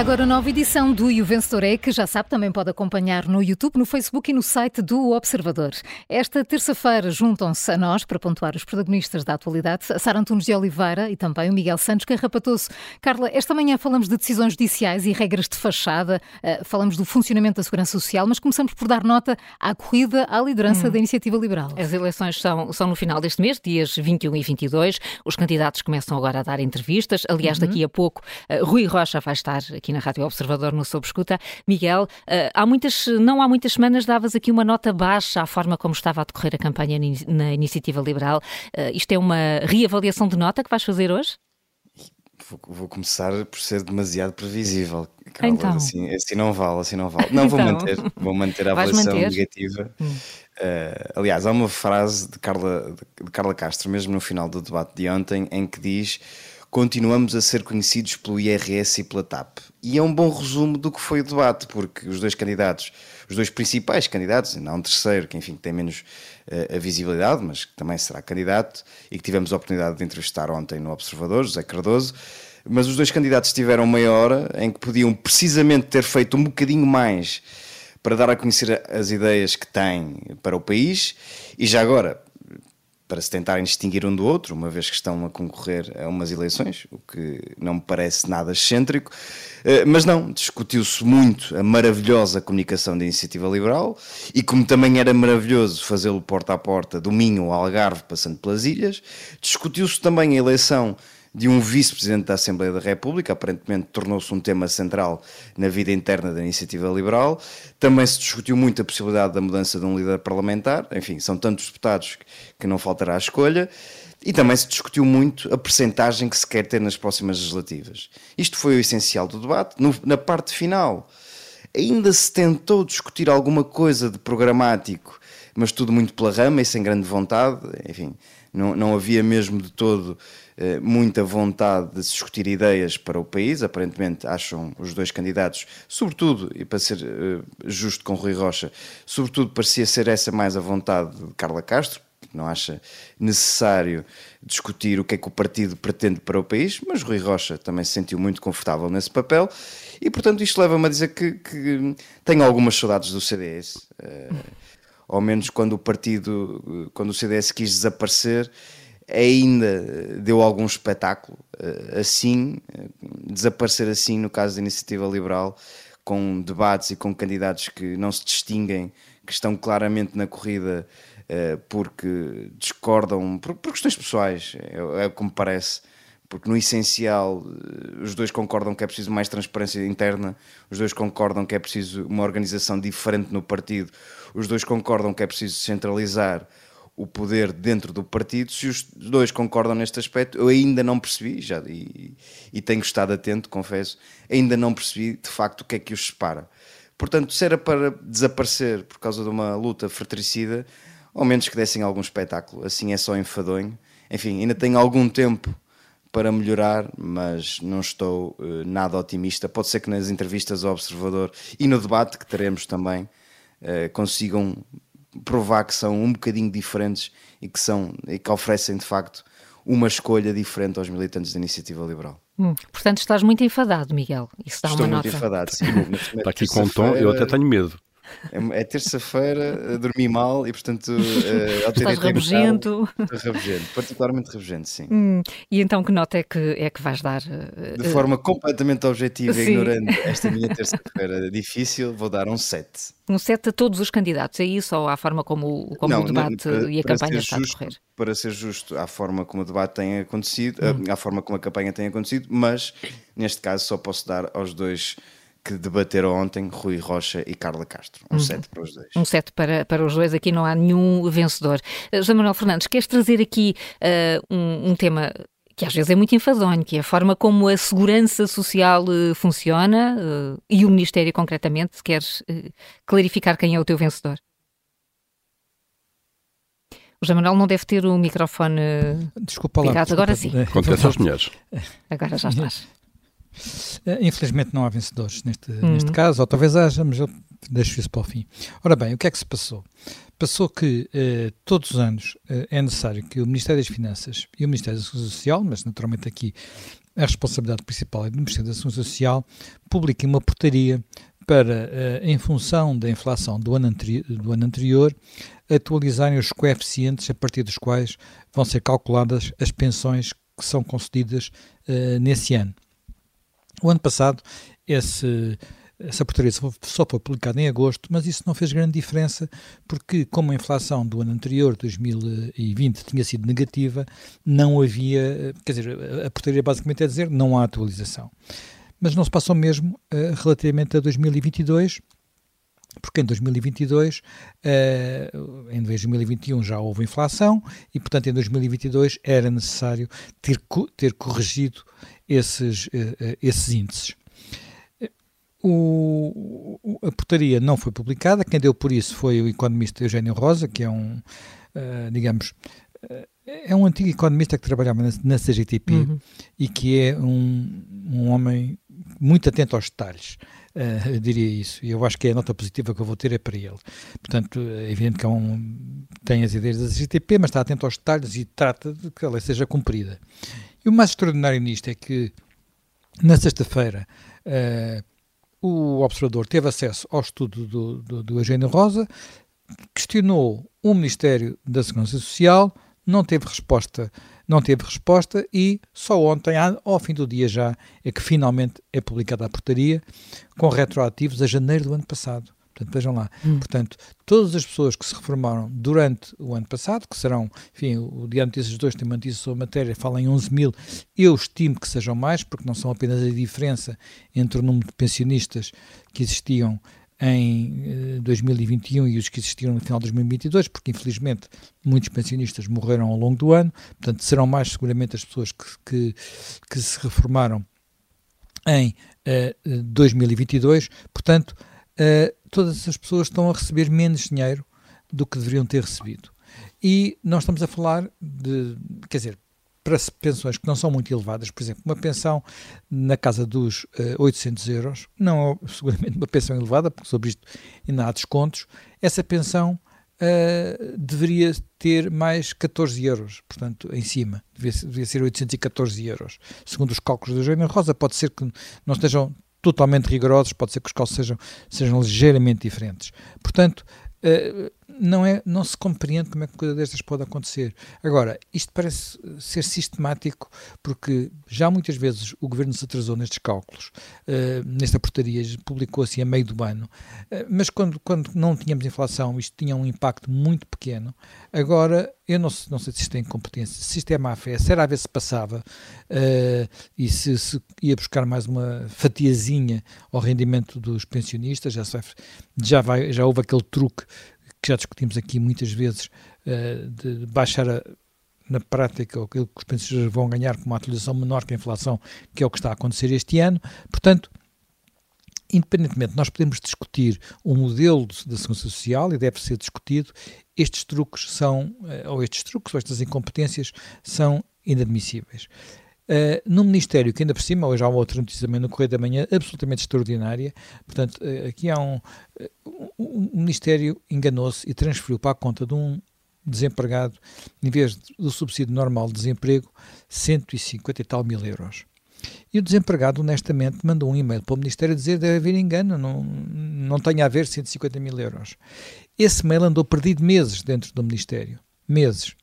Começa agora a nova edição do E o Vencedor é, que já sabe, também pode acompanhar no YouTube, no Facebook e no site do Observador. Esta terça-feira juntam-se a nós para pontuar os protagonistas da atualidade, a Sara Antunes de Oliveira e também o Miguel Santos Carrapatoso. Carla, esta manhã falamos de decisões judiciais e regras de fachada, eh, falamos do funcionamento da segurança social, mas começamos por dar nota à corrida à liderança hum. da Iniciativa Liberal. As eleições são, são no final deste mês, dias 21 e 22. Os candidatos começam agora a dar entrevistas. Aliás, uhum. daqui a pouco, uh, Rui Rocha vai estar aqui na Rádio Observador no Sob Escuta. Miguel, uh, há muitas, não há muitas semanas davas aqui uma nota baixa à forma como estava a decorrer a campanha na Iniciativa Liberal. Uh, isto é uma reavaliação de nota que vais fazer hoje? Vou, vou começar por ser demasiado previsível. Carla, então. assim, assim não vale, assim não vale. Não, vou então. manter, vou manter a avaliação manter? negativa. Hum. Uh, aliás, há uma frase de Carla, de Carla Castro, mesmo no final do debate de ontem, em que diz continuamos a ser conhecidos pelo IRS e pela TAP. E é um bom resumo do que foi o debate, porque os dois candidatos, os dois principais candidatos, não um terceiro, que enfim tem menos uh, a visibilidade, mas que também será candidato, e que tivemos a oportunidade de entrevistar ontem no Observador, José Cardoso, mas os dois candidatos tiveram meia hora em que podiam precisamente ter feito um bocadinho mais para dar a conhecer as ideias que têm para o país e já agora para se tentarem distinguir um do outro, uma vez que estão a concorrer a umas eleições, o que não me parece nada excêntrico. Eh, mas não, discutiu-se muito a maravilhosa comunicação da Iniciativa Liberal e como também era maravilhoso fazê-lo porta a porta do Minho ao Algarve, passando pelas ilhas, discutiu-se também a eleição de um vice-presidente da Assembleia da República, aparentemente tornou-se um tema central na vida interna da iniciativa liberal. Também se discutiu muito a possibilidade da mudança de um líder parlamentar, enfim, são tantos deputados que não faltará a escolha. E também se discutiu muito a percentagem que se quer ter nas próximas legislativas. Isto foi o essencial do debate. No, na parte final, ainda se tentou discutir alguma coisa de programático, mas tudo muito pela rama e sem grande vontade. Enfim, não, não havia mesmo de todo eh, muita vontade de discutir ideias para o país. Aparentemente, acham os dois candidatos, sobretudo, e para ser eh, justo com Rui Rocha, sobretudo parecia ser essa mais a vontade de Carla Castro, não acha necessário discutir o que é que o partido pretende para o país, mas Rui Rocha também se sentiu muito confortável nesse papel e, portanto, isto leva-me a dizer que, que tenho algumas saudades do CDS. Uh, eh, ao menos quando o partido, quando o CDS quis desaparecer, ainda deu algum espetáculo eh, assim, eh, desaparecer assim no caso da iniciativa liberal, com debates e com candidatos que não se distinguem, que estão claramente na corrida eh, porque discordam por, por questões pessoais, é, é como parece. Porque no essencial os dois concordam que é preciso mais transparência interna, os dois concordam que é preciso uma organização diferente no partido, os dois concordam que é preciso centralizar o poder dentro do partido, se os dois concordam neste aspecto, eu ainda não percebi, já, e, e tenho estado atento, confesso, ainda não percebi de facto o que é que os separa. Portanto, se era para desaparecer por causa de uma luta fratricida, ao menos que dessem algum espetáculo, assim é só enfadonho. Enfim, ainda tenho algum tempo para melhorar, mas não estou uh, nada otimista. Pode ser que nas entrevistas ao Observador e no debate que teremos também uh, consigam provar que são um bocadinho diferentes e que, são, e que oferecem de facto uma escolha diferente aos militantes da iniciativa liberal. Hum, portanto, estás muito enfadado, Miguel. Isso dá Estou uma muito nota. enfadado, sim. Está aqui com um tom, eu até tenho medo. É, é terça-feira, dormi mal e, portanto, uh, ao ter Estás rabugento. rabugento, particularmente rabugento, sim. Hum, e então que nota é que, é que vais dar? Uh, de forma completamente objetiva e ignorando esta minha terça-feira difícil, vou dar um 7. Um 7 a todos os candidatos, é isso? Ou à forma como, como não, o debate não, para, e a campanha está justo, a correr? Para ser justo, à forma como o debate tem acontecido, hum. à forma como a campanha tem acontecido, mas neste caso só posso dar aos dois que debateram ontem Rui Rocha e Carla Castro. Um 7 uhum. para os dois. Um 7 para, para os dois, aqui não há nenhum vencedor. Uh, José Manuel Fernandes, queres trazer aqui uh, um, um, tema que às vezes é muito enfadonho, que é a forma como a segurança social uh, funciona uh, e o Ministério concretamente, se queres uh, clarificar quem é o teu vencedor. O José Manuel não deve ter o microfone desculpa lá, ligado. Desculpa, agora sim. Acontece às mulheres. Agora já estás. Eh, infelizmente não há vencedores neste, uhum. neste caso, ou talvez haja, mas eu deixo isso para o fim. Ora bem, o que é que se passou? Passou que eh, todos os anos eh, é necessário que o Ministério das Finanças e o Ministério da Segurança Social, mas naturalmente aqui a responsabilidade principal é do Ministério da Segurança Social, publique uma portaria para, em função da inflação do ano, do ano anterior, atualizarem os coeficientes a partir dos quais vão ser calculadas as pensões que são concedidas nesse ano. O ano passado, esse, essa portaria só foi publicada em agosto, mas isso não fez grande diferença, porque como a inflação do ano anterior, 2020, tinha sido negativa, não havia, quer dizer, a portaria basicamente é dizer não há atualização. Mas não se passou mesmo uh, relativamente a 2022, porque em 2022, uh, em 2021 já houve inflação e, portanto, em 2022 era necessário ter, ter corrigido esses, uh, esses índices. O, a portaria não foi publicada, quem deu por isso foi o economista Eugênio Rosa, que é um, uh, digamos, é um antigo economista que trabalhava na, na CGTP uhum. e que é um, um homem muito atento aos detalhes. Uh, eu diria isso. E eu acho que é a nota positiva que eu vou ter é para ele. Portanto, é evidente que é um, tem as ideias da CGTP, mas está atento aos detalhes e trata de que a lei seja cumprida. E o mais extraordinário nisto é que, na sexta-feira, uh, o observador teve acesso ao estudo do, do, do Eugênio Rosa, questionou o Ministério da Segurança Social, não teve resposta não teve resposta e só ontem, ao fim do dia já, é que finalmente é publicada a portaria com retroativos a janeiro do ano passado. Portanto, vejam lá. Hum. Portanto, todas as pessoas que se reformaram durante o ano passado, que serão, enfim, o Diário Notícias 2 tem uma notícia sobre a matéria, fala em 11 mil, eu estimo que sejam mais, porque não são apenas a diferença entre o número de pensionistas que existiam em 2021 eh, e os que existiram no final de 2022, porque infelizmente muitos pensionistas morreram ao longo do ano, portanto serão mais seguramente as pessoas que, que, que se reformaram em uh, 2022, portanto uh, todas as pessoas estão a receber menos dinheiro do que deveriam ter recebido. E nós estamos a falar de, quer dizer, para pensões que não são muito elevadas, por exemplo, uma pensão na casa dos uh, eh, 800 euros, não é seguramente uma pensão elevada, porque sobre isto ainda há descontos, essa pensão uh, deveria ter mais 14 euros, portanto, em cima, devia, devia ser 814 euros. Segundo os cálculos da Joana Rosa, pode ser que não estejam totalmente rigorosos, pode ser que os cálculos sejam, sejam ligeiramente diferentes. Portanto, uh, não, é, não se compreende como é que coisa destas pode acontecer. Agora, isto parece ser sistemático, porque já muitas vezes o governo se atrasou nestes cálculos, uh, nesta portaria, publicou-se a meio do ano, uh, mas quando, quando não tínhamos inflação, isto tinha um impacto muito pequeno. Agora, eu não, não sei se isto é incompetência, se isto é má fé, se era a ver se passava uh, e se, se, ia buscar mais uma fatiazinha ao rendimento dos pensionistas, já, já, vai, já houve aquele truque que já discutimos aqui muitas vezes, uh, de baixar a, na prática aquilo que os pensionistas vão ganhar com uma atualização menor que a inflação, que é o que está a acontecer este ano. Portanto, independentemente, nós podemos discutir o modelo da segurança social e deve ser discutido, estes truques são, eh, ou estes truques, ou estas incompetências são inadmissíveis. Uh, no Ministério, que ainda por cima, hoje há uma outra notícia também no Correio da Manhã, absolutamente extraordinária. Portanto, uh, aqui há um. Uh, o Ministério enganou-se e transferiu para a conta de um desempregado, em vez do subsídio normal de desemprego, 150 e tal mil euros. E o desempregado, honestamente, mandou um e-mail para o Ministério dizer deve haver engano, não, não tem a ver 150 mil euros. Esse mail andou perdido meses dentro do Ministério. Meses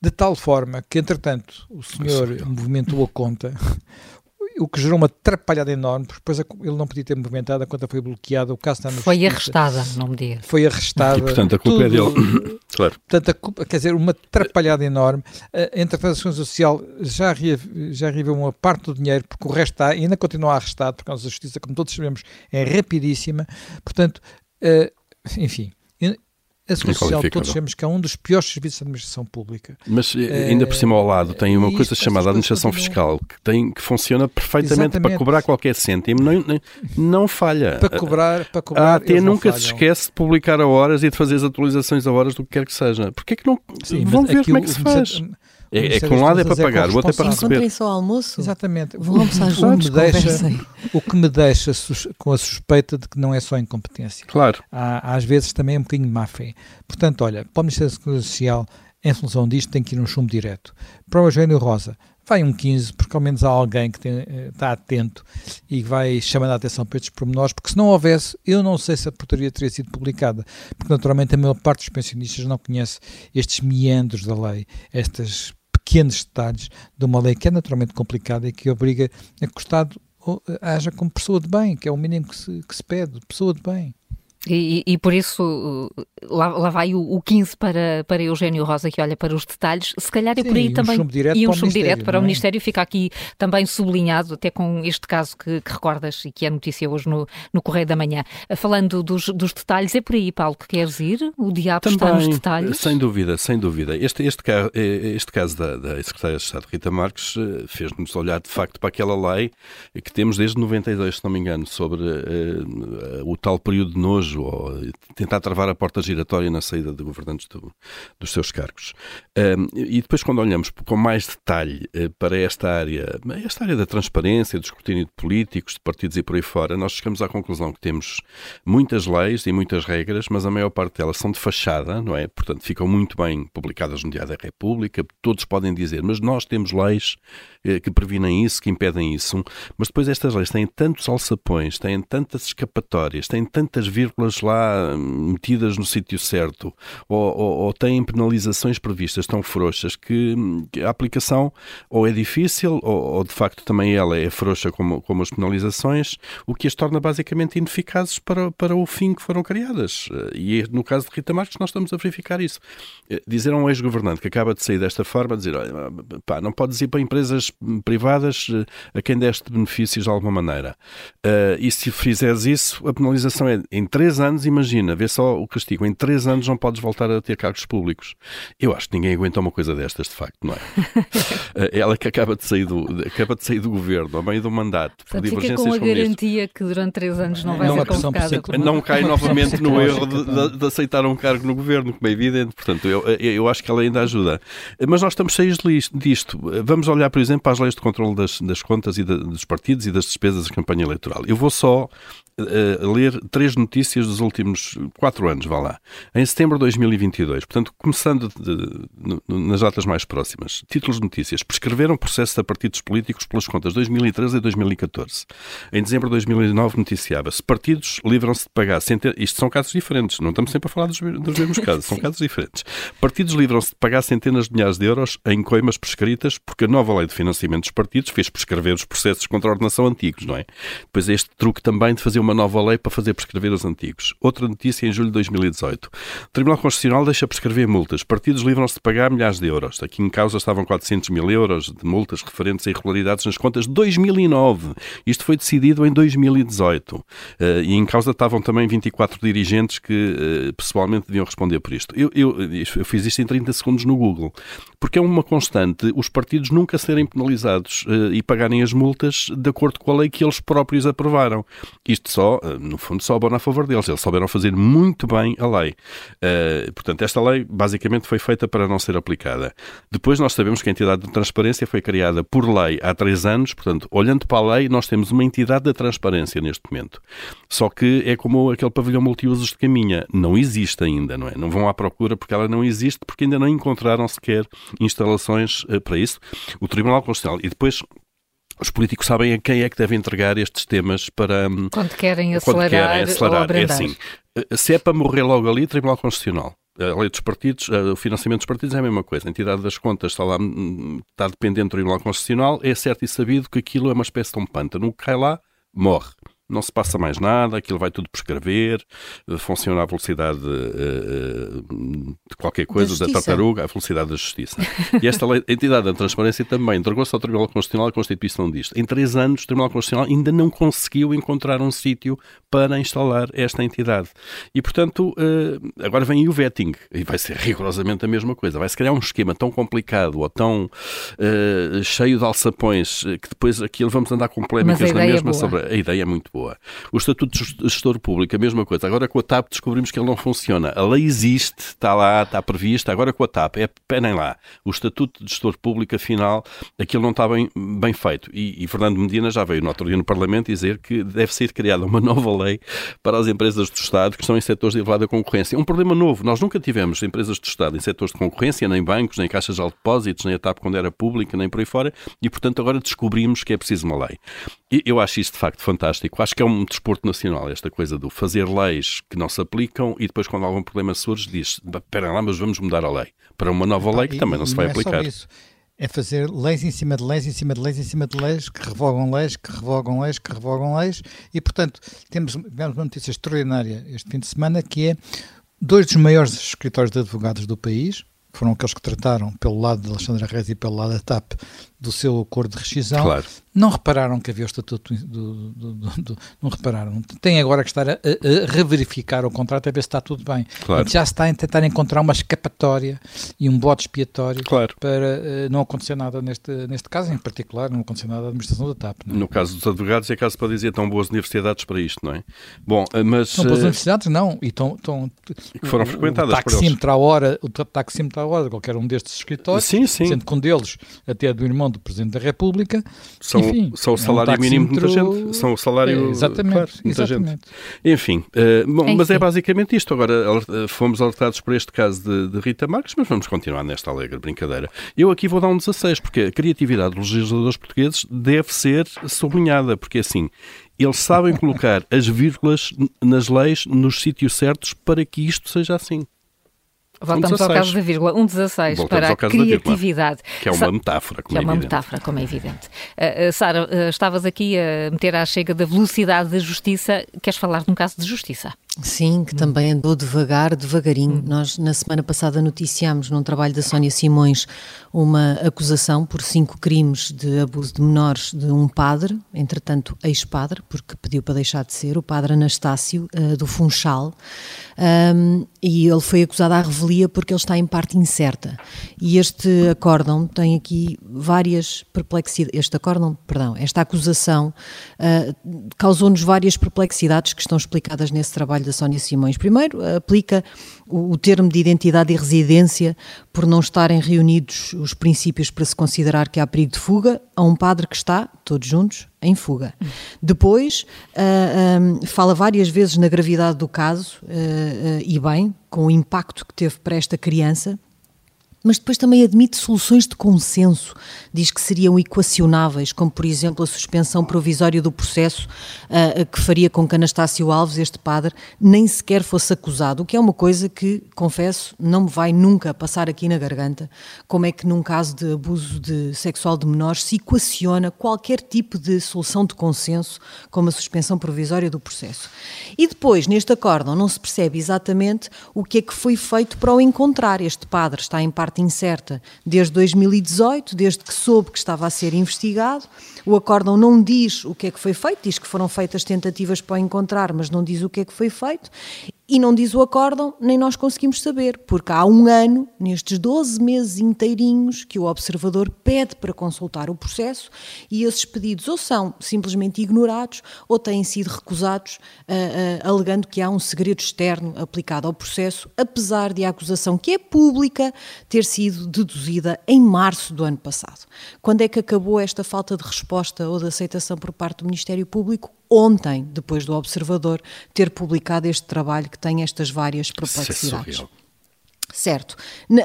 de tal forma que, entretanto, o senhor movimentou a conta, o que gerou uma atrapalhada enorme, porque depois ele não podia ter movimentado, a conta foi bloqueada, o caso está no Foi justiça, arrestada, não me diga. Foi arrestada. E, portanto, a culpa tudo, é dele. claro. Portanto, a culpa, quer dizer, uma atrapalhada enorme. A Intervenção Social já, já reaveu uma parte do dinheiro, porque o resto está, ainda continua arrestado, porque a nossa justiça, como todos sabemos, é rapidíssima. Portanto, uh, enfim, a Segurança Social, todos sabemos que é um dos piores serviços de administração pública. Mas eh, ainda por cima ao lado tem uma coisa chamada administração fiscal que, tem, que funciona perfeitamente Exatamente. para cobrar qualquer cêntimo, não, não, não falha. Para cobrar, para cobrar. A AT nunca se esquece de publicar a horas e de fazer as atualizações a horas do que quer que seja. Porquê que não. Sim, Vão ver como é que se faz. É, é que um lado é para pagar, o outro é para receber. Encontrem só almoço. Exatamente. Vão almoçar juntos, deixa, O que me deixa com a suspeita de que não é só incompetência. Claro. Há, às vezes também é um bocadinho de má fé. Portanto, olha, para o Ministério da Segurança Social, em função disto, tem que ir um chumbo direto. Para o Eugênio Rosa, vai um 15, porque ao menos há alguém que tem, está atento e vai chamando a atenção para estes pormenores, porque se não houvesse, eu não sei se a portaria teria sido publicada, porque naturalmente a maior parte dos pensionistas não conhece estes meandros da lei, estes pequenos detalhes de uma lei que é naturalmente complicada e que obriga a que o Estado haja como pessoa de bem, que é o mínimo que se, que se pede, pessoa de bem. E, e, por isso lá, lá vai o, o 15 para, para Eugênio Rosa, que olha para os detalhes. Se calhar é Sim, por aí e também. Um e um chumbo direto para o é? Ministério fica aqui também sublinhado, até com este caso que, que, recordas e que é notícia hoje no, no Correio da Manhã. Falando dos, dos detalhes, é por aí, Paulo, que queres ir? O diabo também, está nos detalhes? Sem dúvida, sem dúvida. Este, este, este caso da, da Secretária de Estado Rita Marques eh, fez-nos olhar de facto para aquela lei que temos desde 92, se não me engano, sobre uh, o tal período de nojo ou tentar travar a porta giratória na saída de governantes do, dos seus cargos. E depois, quando olhamos com mais detalhe uh, para esta área, esta área da transparência, do escrutínio de políticos, de partidos e por aí fora, nós chegamos à conclusão que temos muitas leis e muitas regras, mas a maior parte delas são de fachada, não é? Portanto, ficam muito bem publicadas no Diário da República, todos podem dizer, mas nós temos leis uh, que previnem isso, que impedem isso, mas depois estas leis têm tantos alçapões, têm tantas escapatórias, têm tantas vírgulas lá metidas no sítio certo ou, ou, ou, têm penalizações previstas tão frouxas que, que a aplicação ou é difícil ou, ou, de facto também ela é frouxa como, como as penalizações, o que as torna basicamente ineficazes para, para o fim que foram criadas. E no caso de Rita Marques nós estamos a verificar isso. Dizer a um ex-governante que acaba de sair desta forma, dizer, olha, pá, não podes ir para empresas privadas a quem deste benefícios de alguma maneira. Uh, e se fizeres isso, a penalização é em três anos, imagina, vê só o castigo. Em três anos não podes voltar a ter cargos públicos. Eu acho que ninguém aguenta uma coisa destas, de facto, não é? Ela que acaba de sair do, acaba de sair do governo, ao meio do mandato, por Portanto, fica com a garantia que durante três anos não vai não ser convocada. Não cai novamente no erro de, de, de, aceitar um cargo no governo, como é evidente. Portanto, eu, eu acho que ela ainda ajuda. Mas nós estamos cheios disto. Vamos olhar, por exemplo, para as leis de controle das, das contas e de, dos partidos e das despesas da campanha eleitoral. Eu vou só uh, ler três notícias dos últimos quatro anos, vá lá. Em setembro de 2022, portanto, começando de, de, nas datas mais próximas, títulos de notícias. Prescreveram processos a partidos políticos pelas contas 2013 e 2014. Em dezembro de 2009 noticiava-se partidos livram-se de pagar centenas... Isto são casos diferentes, não estamos sempre a falar dos, dos mesmos casos, são casos diferentes. Partidos livram-se de pagar centenas de milhares de euros em coimas prescritas porque a nova lei de financiamento dos partidos fez prescrever os processos contra a ordenação antigos, não é? Depois este truque também de fazer uma nova lei para fazer prescrever os antigos. Outra notícia em julho de 2018. O Tribunal Constitucional deixa prescrever multas. Partidos livram-se de pagar milhares de euros. Aqui em causa estavam 400 mil euros de multas referentes a irregularidades nas contas de 2009. Isto foi decidido em 2018. Uh, eh, e em causa estavam também 24 dirigentes que uh, pessoalmente deviam responder por isto. Eu, eu, eu, fiz isto em 30 segundos no Google. Porque é uma constante os partidos nunca serem penalizados uh, e pagarem as multas de acordo com a lei que eles próprios aprovaram. Isto só, no fundo, só abona a favor deles. Eles souberam fazer muito bem a lei. Uh, portanto, esta lei basicamente foi feita para não ser aplicada. Depois nós sabemos que a entidade de transparência foi criada por lei há três anos, portanto, olhando para a lei, nós temos uma entidade da transparência neste momento. Só que é como aquele pavilhão multiusos de caminha, não existe ainda, não é? Não vão à procura porque ela não existe, porque ainda não encontraram sequer instalações uh, para isso. O Tribunal Constitucional e depois os políticos sabem a quem é que devem entregar estes temas para hum, quando querem acelerar, quando querem acelerar. é assim, eh, se é para morrer logo ali, Tribunal Constitucional. A lei dos partidos, eh, o financiamento dos partidos é a mesma coisa. A entidade das contas está lá, hum, está dependente do Tribunal Constitucional. É certo e sabido que aquilo é uma espécie de um pântano. O que cai lá, morre não se passa mais nada, aquilo vai tudo prescrever, funciona à velocidade uh, de qualquer coisa, da, da, tartaruga, à velocidade da justiça. E esta lei, a entidade da transparência também entregou-se ao Tribunal Constitucional a constituição disto. Em três anos, o Tribunal Constitucional ainda não conseguiu encontrar um sítio para instalar esta entidade. E, portanto, uh, agora vem o vetting, e vai ser rigorosamente a mesma coisa. Vai-se criar um esquema tão complicado ou tão uh, cheio de alçapões que depois aquilo vamos andar com polémicas na é mesma sobre. A ideia é muito boa Lisboa. O Estatuto de Gestor Público, a mesma coisa. Agora com a TAP descobrimos que ele não funciona. A lei existe, está lá, está prevista. Agora com a TAP, é, penem lá. O Estatuto de Gestor Público, afinal, aquilo não está bem, bem feito. E, e Fernando Medina já veio no outro dia no Parlamento dizer que deve ser criada uma nova lei para as empresas do Estado que estão em setores de elevada concorrência. Um problema novo. Nós nunca tivemos empresas do Estado em setores de concorrência, nem bancos, nem caixas de depósitos, nem a TAP quando era pública, nem por aí fora. E, portanto, agora descobrimos que é preciso uma lei. E eu acho isto, de facto, fantástico. Acho que é um desporto nacional, esta coisa do fazer leis que não se aplicam e depois, quando algum problema surge, diz: espera lá, mas vamos mudar a lei para uma nova lei que e, também não se vai não é aplicar. Só isso é fazer leis em cima de leis, em cima de leis, em cima de leis, que revogam leis, que revogam leis, que revogam leis, e portanto temos, tivemos uma notícia extraordinária este fim de semana que é dois dos maiores escritórios de advogados do país, foram aqueles que trataram pelo lado de Alexandre Reis e pelo lado da TAP do seu acordo de rescisão, claro. não repararam que havia o estatuto do, do, do, não repararam. Tem agora que estar a, a, reverificar o contrato a ver se está tudo bem. Claro. Já se está a tentar encontrar uma escapatória e um bote expiatório claro. para uh, não acontecer nada neste, neste caso, em particular, não acontecer nada da administração da TAP. É? No caso dos advogados, é caso para dizer tão boas universidades para isto, não é? Bom, eh, mas... São boas uh... universidades, não, e tão, tão, que foram frequentadas o taxímetro à hora, o taxímetro à hora de qualquer um destes escritórios, sim, sim. sendo que um deles até do irmão do Presidente da República. São, Enfim, são o salário é um mínimo de muita gente. São o salário. É, exatamente. Claro, muita exatamente. gente. Enfim, uh, bom, Enfim. mas é basicamente isto. Agora uh, fomos alertados por este caso de, de, Rita Marques, mas vamos continuar nesta alegre brincadeira. Eu aqui vou dar um 16, porque a criatividade dos legisladores portugueses deve ser sublinhada, porque assim. Eles sabem colocar as vírgulas nas leis nos sítios certos para que isto seja assim. Voltamos um ao caso da vírgula, um 16 para a criatividade. Vírgula, que é uma metáfora, como é, é uma evidente. metáfora, como é evidente. Uh, uh, Sara, uh, estavas aqui a meter à chega da velocidade da justiça. Queres falar de um caso de justiça? Sim, que hum. também andou devagar, devagarinho. Hum. Nós, na semana passada, noticiámos num trabalho da Sónia Simões uma acusação por cinco crimes de abuso de menores de um padre, entretanto ex-padre, porque pediu para deixar de ser, o padre Anastácio, uh, do Funchal, um, e ele foi acusado à revelia porque ele está em parte incerta. E este acórdão tem aqui várias perplexidades, este acórdão, perdão, esta acusação uh, causou-nos várias perplexidades que estão explicadas nesse trabalho da Sónia Simões. Primeiro, aplica o, o termo de identidade e residência por não estarem reunidos os princípios para se considerar que há perigo de fuga a um padre que está, todos juntos, em fuga. Depois, uh, ah, um, fala várias vezes na gravidade do caso, uh, uh, e bem, com o impacto que teve para esta criança, mas depois também admite soluções de consenso. Diz que seriam equacionáveis, como por exemplo a suspensão provisória do processo, uh, que faria com que Anastácio Alves, este padre, nem sequer fosse acusado, o que é uma coisa que, confesso, não me vai nunca passar aqui na garganta. Como é que num caso de abuso de sexual de menores se equaciona qualquer tipo de solução de consenso, como a suspensão provisória do processo. E depois, neste acórdão, não se percebe exatamente o que é que foi feito para o encontrar. Este padre está em parte incerta desde 2018, desde que soube que estava a ser investigado. O acórdão não diz o que é que foi feito, diz que foram feitas tentativas para o encontrar, mas não diz o que é que foi feito. E não diz o acórdão, nem nós conseguimos saber, porque há um ano, nestes 12 meses inteirinhos, que o observador pede para consultar o processo e esses pedidos ou são simplesmente ignorados ou têm sido recusados, uh, uh, alegando que há um segredo externo aplicado ao processo, apesar de a acusação, que é pública, ter sido deduzida em março do ano passado. Quando é que acabou esta falta de resposta ou de aceitação por parte do Ministério Público? Ontem, depois do Observador ter publicado este trabalho que tem estas várias perplexidades. certo. Na,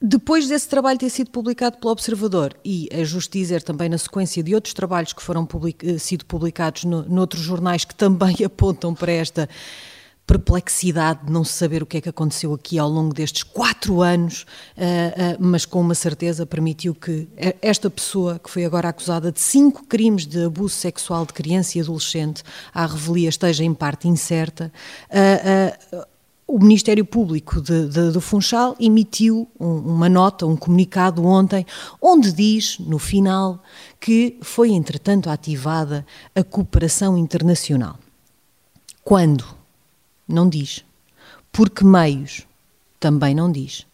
depois desse trabalho ter sido publicado pelo Observador e, é justo dizer, também na sequência de outros trabalhos que foram public, eh, sido publicados no, noutros jornais que também apontam para esta perplexidade de não saber o que é que aconteceu aqui ao longo destes quatro anos, uh, uh, mas com uma certeza permitiu que esta pessoa, que foi agora acusada de cinco crimes de abuso sexual de criança e adolescente, à revelia esteja em parte incerta. Uh, o Ministério Público de, de, do Funchal emitiu um, uma nota, um comunicado ontem, onde diz, no final, que foi entretanto ativada a cooperação internacional. Quando? Não diz. Por que meios? Também não diz.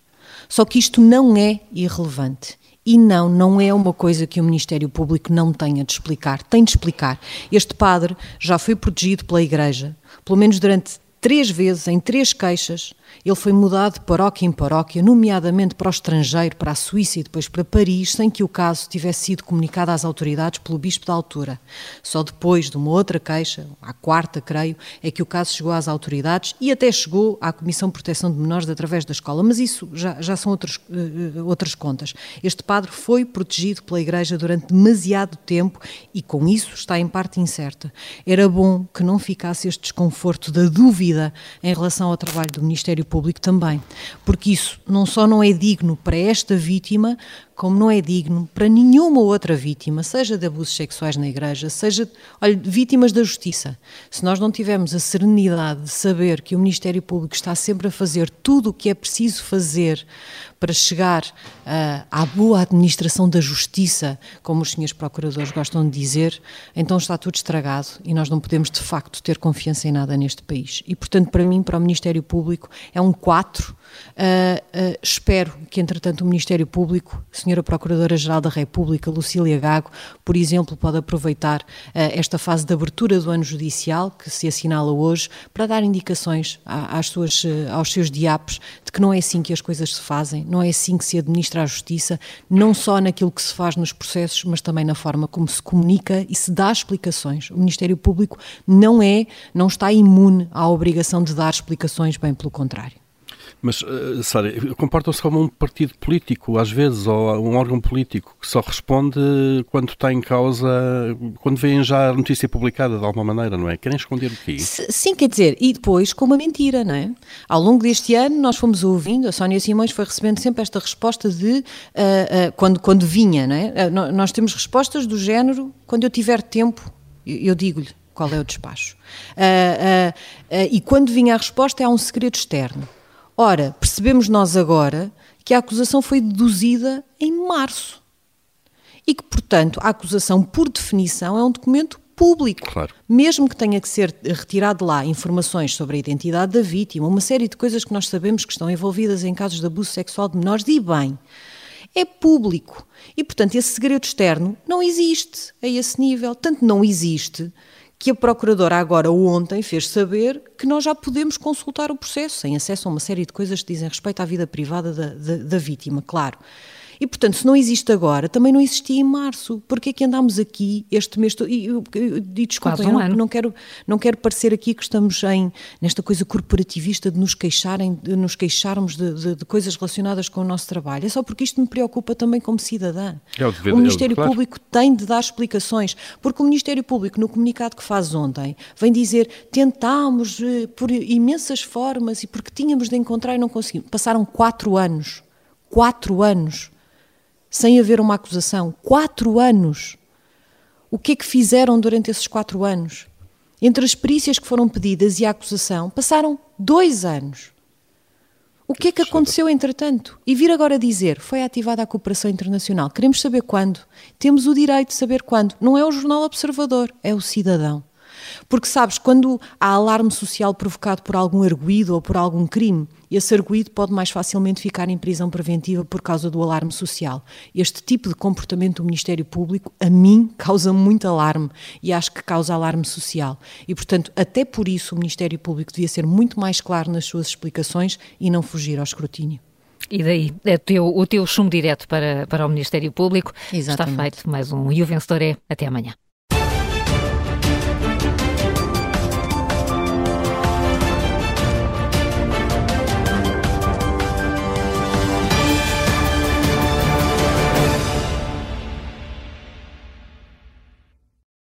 Só que isto não é irrelevante. E não, não é uma coisa que o Ministério Público não tenha de explicar. Tem de explicar. Este padre já foi protegido pela Igreja, pelo menos durante três vezes, em três queixas, ele foi mudado de paróquia em paróquia, nomeadamente para o estrangeiro, para a Suíça e depois para Paris, sem que o caso tivesse sido comunicado às autoridades pelo bispo da altura. Só depois de uma outra queixa, à quarta, creio, é que o caso chegou às autoridades e até chegou à Comissão de Proteção de Menores através da escola. Mas isso já, já são outras, uh, outras contas. Este padre foi protegido pela Igreja durante demasiado tempo e com isso está em parte incerta. Era bom que não ficasse este desconforto da dúvida em relação ao trabalho do Ministério Público também, porque isso não só não é digno para esta vítima, como não é digno para nenhuma outra vítima, seja de abusos sexuais na igreja, seja, olha, vítimas da justiça. Se nós não tivermos a serenidade de saber que o Ministério Público está sempre a fazer tudo o que é preciso fazer para chegar uh, à boa administração da justiça, como os senhores procuradores gostam de dizer, então está tudo estragado e nós não podemos de facto ter confiança em nada neste país. E portanto, para mim, para o Ministério Público, é um 4 Uh, uh, espero que, entretanto, o Ministério Público, a Senhora Procuradora-Geral da República, Lucília Gago, por exemplo, pode aproveitar uh, esta fase de abertura do ano judicial, que se assinala hoje, para dar indicações às suas, aos seus diapos de que não é assim que as coisas se fazem, não é assim que se administra a justiça, não só naquilo que se faz nos processos, mas também na forma como se comunica e se dá explicações. O Ministério Público não é, não está imune à obrigação de dar explicações, bem pelo contrário. Mas, uh, Sara, comportam-se como um partido político, às vezes, ou um órgão político, que só responde quando está em causa, quando vêem já a notícia publicada de alguma maneira, não é? Querem esconder o quê? Sim, quer dizer, e depois com uma mentira, não é? Ao longo deste ano, nós fomos ouvindo, a Sónia Simões foi recebendo sempre esta resposta de, uh, uh, quando, quando vinha, não é? nós temos respostas do género, quando eu tiver tempo, eu, eu digo-lhe qual é o despacho. e quando vinha a resposta, há um segredo externo. Ora, percebemos nós agora que a acusação foi deduzida em março. E que, portanto, a acusação, por definição, é um documento público. Claro. Mesmo que tenha que ser retirado de lá informações sobre a identidade da vítima, uma série de coisas que nós sabemos que estão envolvidas em casos de abuso sexual de menores, e bem, é público. E, portanto, esse segredo externo não existe a esse nível. Tanto não existe que a Procuradora agora ontem fez saber que nós já podemos consultar o processo, sem acesso a uma série de coisas que dizem respeito à vida privada da, da, da vítima, claro. E, portanto, se não existe agora, também não existia em março. Porquê é que andámos aqui este mês todo? E, e, e desculpem, um não, não, quero, não quero parecer aqui que estamos em, nesta coisa corporativista de nos queixarem, de nos queixarmos de, de, de coisas relacionadas com o nosso trabalho. É só porque isto me preocupa também como cidadã. É o, dever, o Ministério é o, Público tem de dar explicações, porque o Ministério Público, no comunicado que faz ontem, vem dizer tentámos eh, por imensas formas e porque tínhamos de encontrar e não conseguimos. Passaram quatro anos. Quatro anos sem haver uma acusação. Quatro anos! O que é que fizeram durante esses quatro anos? Entre as perícias que foram pedidas e a acusação, passaram dois anos. O que é que aconteceu entretanto? E vir agora dizer, foi ativada a cooperação internacional. Queremos saber quando. Temos o direito de saber quando. Não é o jornal observador, é o cidadão. Porque sabes, quando há alarme social provocado por algum arguído ou por algum crime, esse arguído pode mais facilmente ficar em prisão preventiva por causa do alarme social. Este tipo de comportamento do Ministério Público, a mim, causa muito alarme e acho que causa alarme social. E, portanto, até por isso o Ministério Público devia ser muito mais claro nas suas explicações e não fugir ao escrutínio. E daí, é teu, o teu chumbo direto para, para o Ministério Público. Exatamente. Está feito mais um E o Vencedor é. Até amanhã.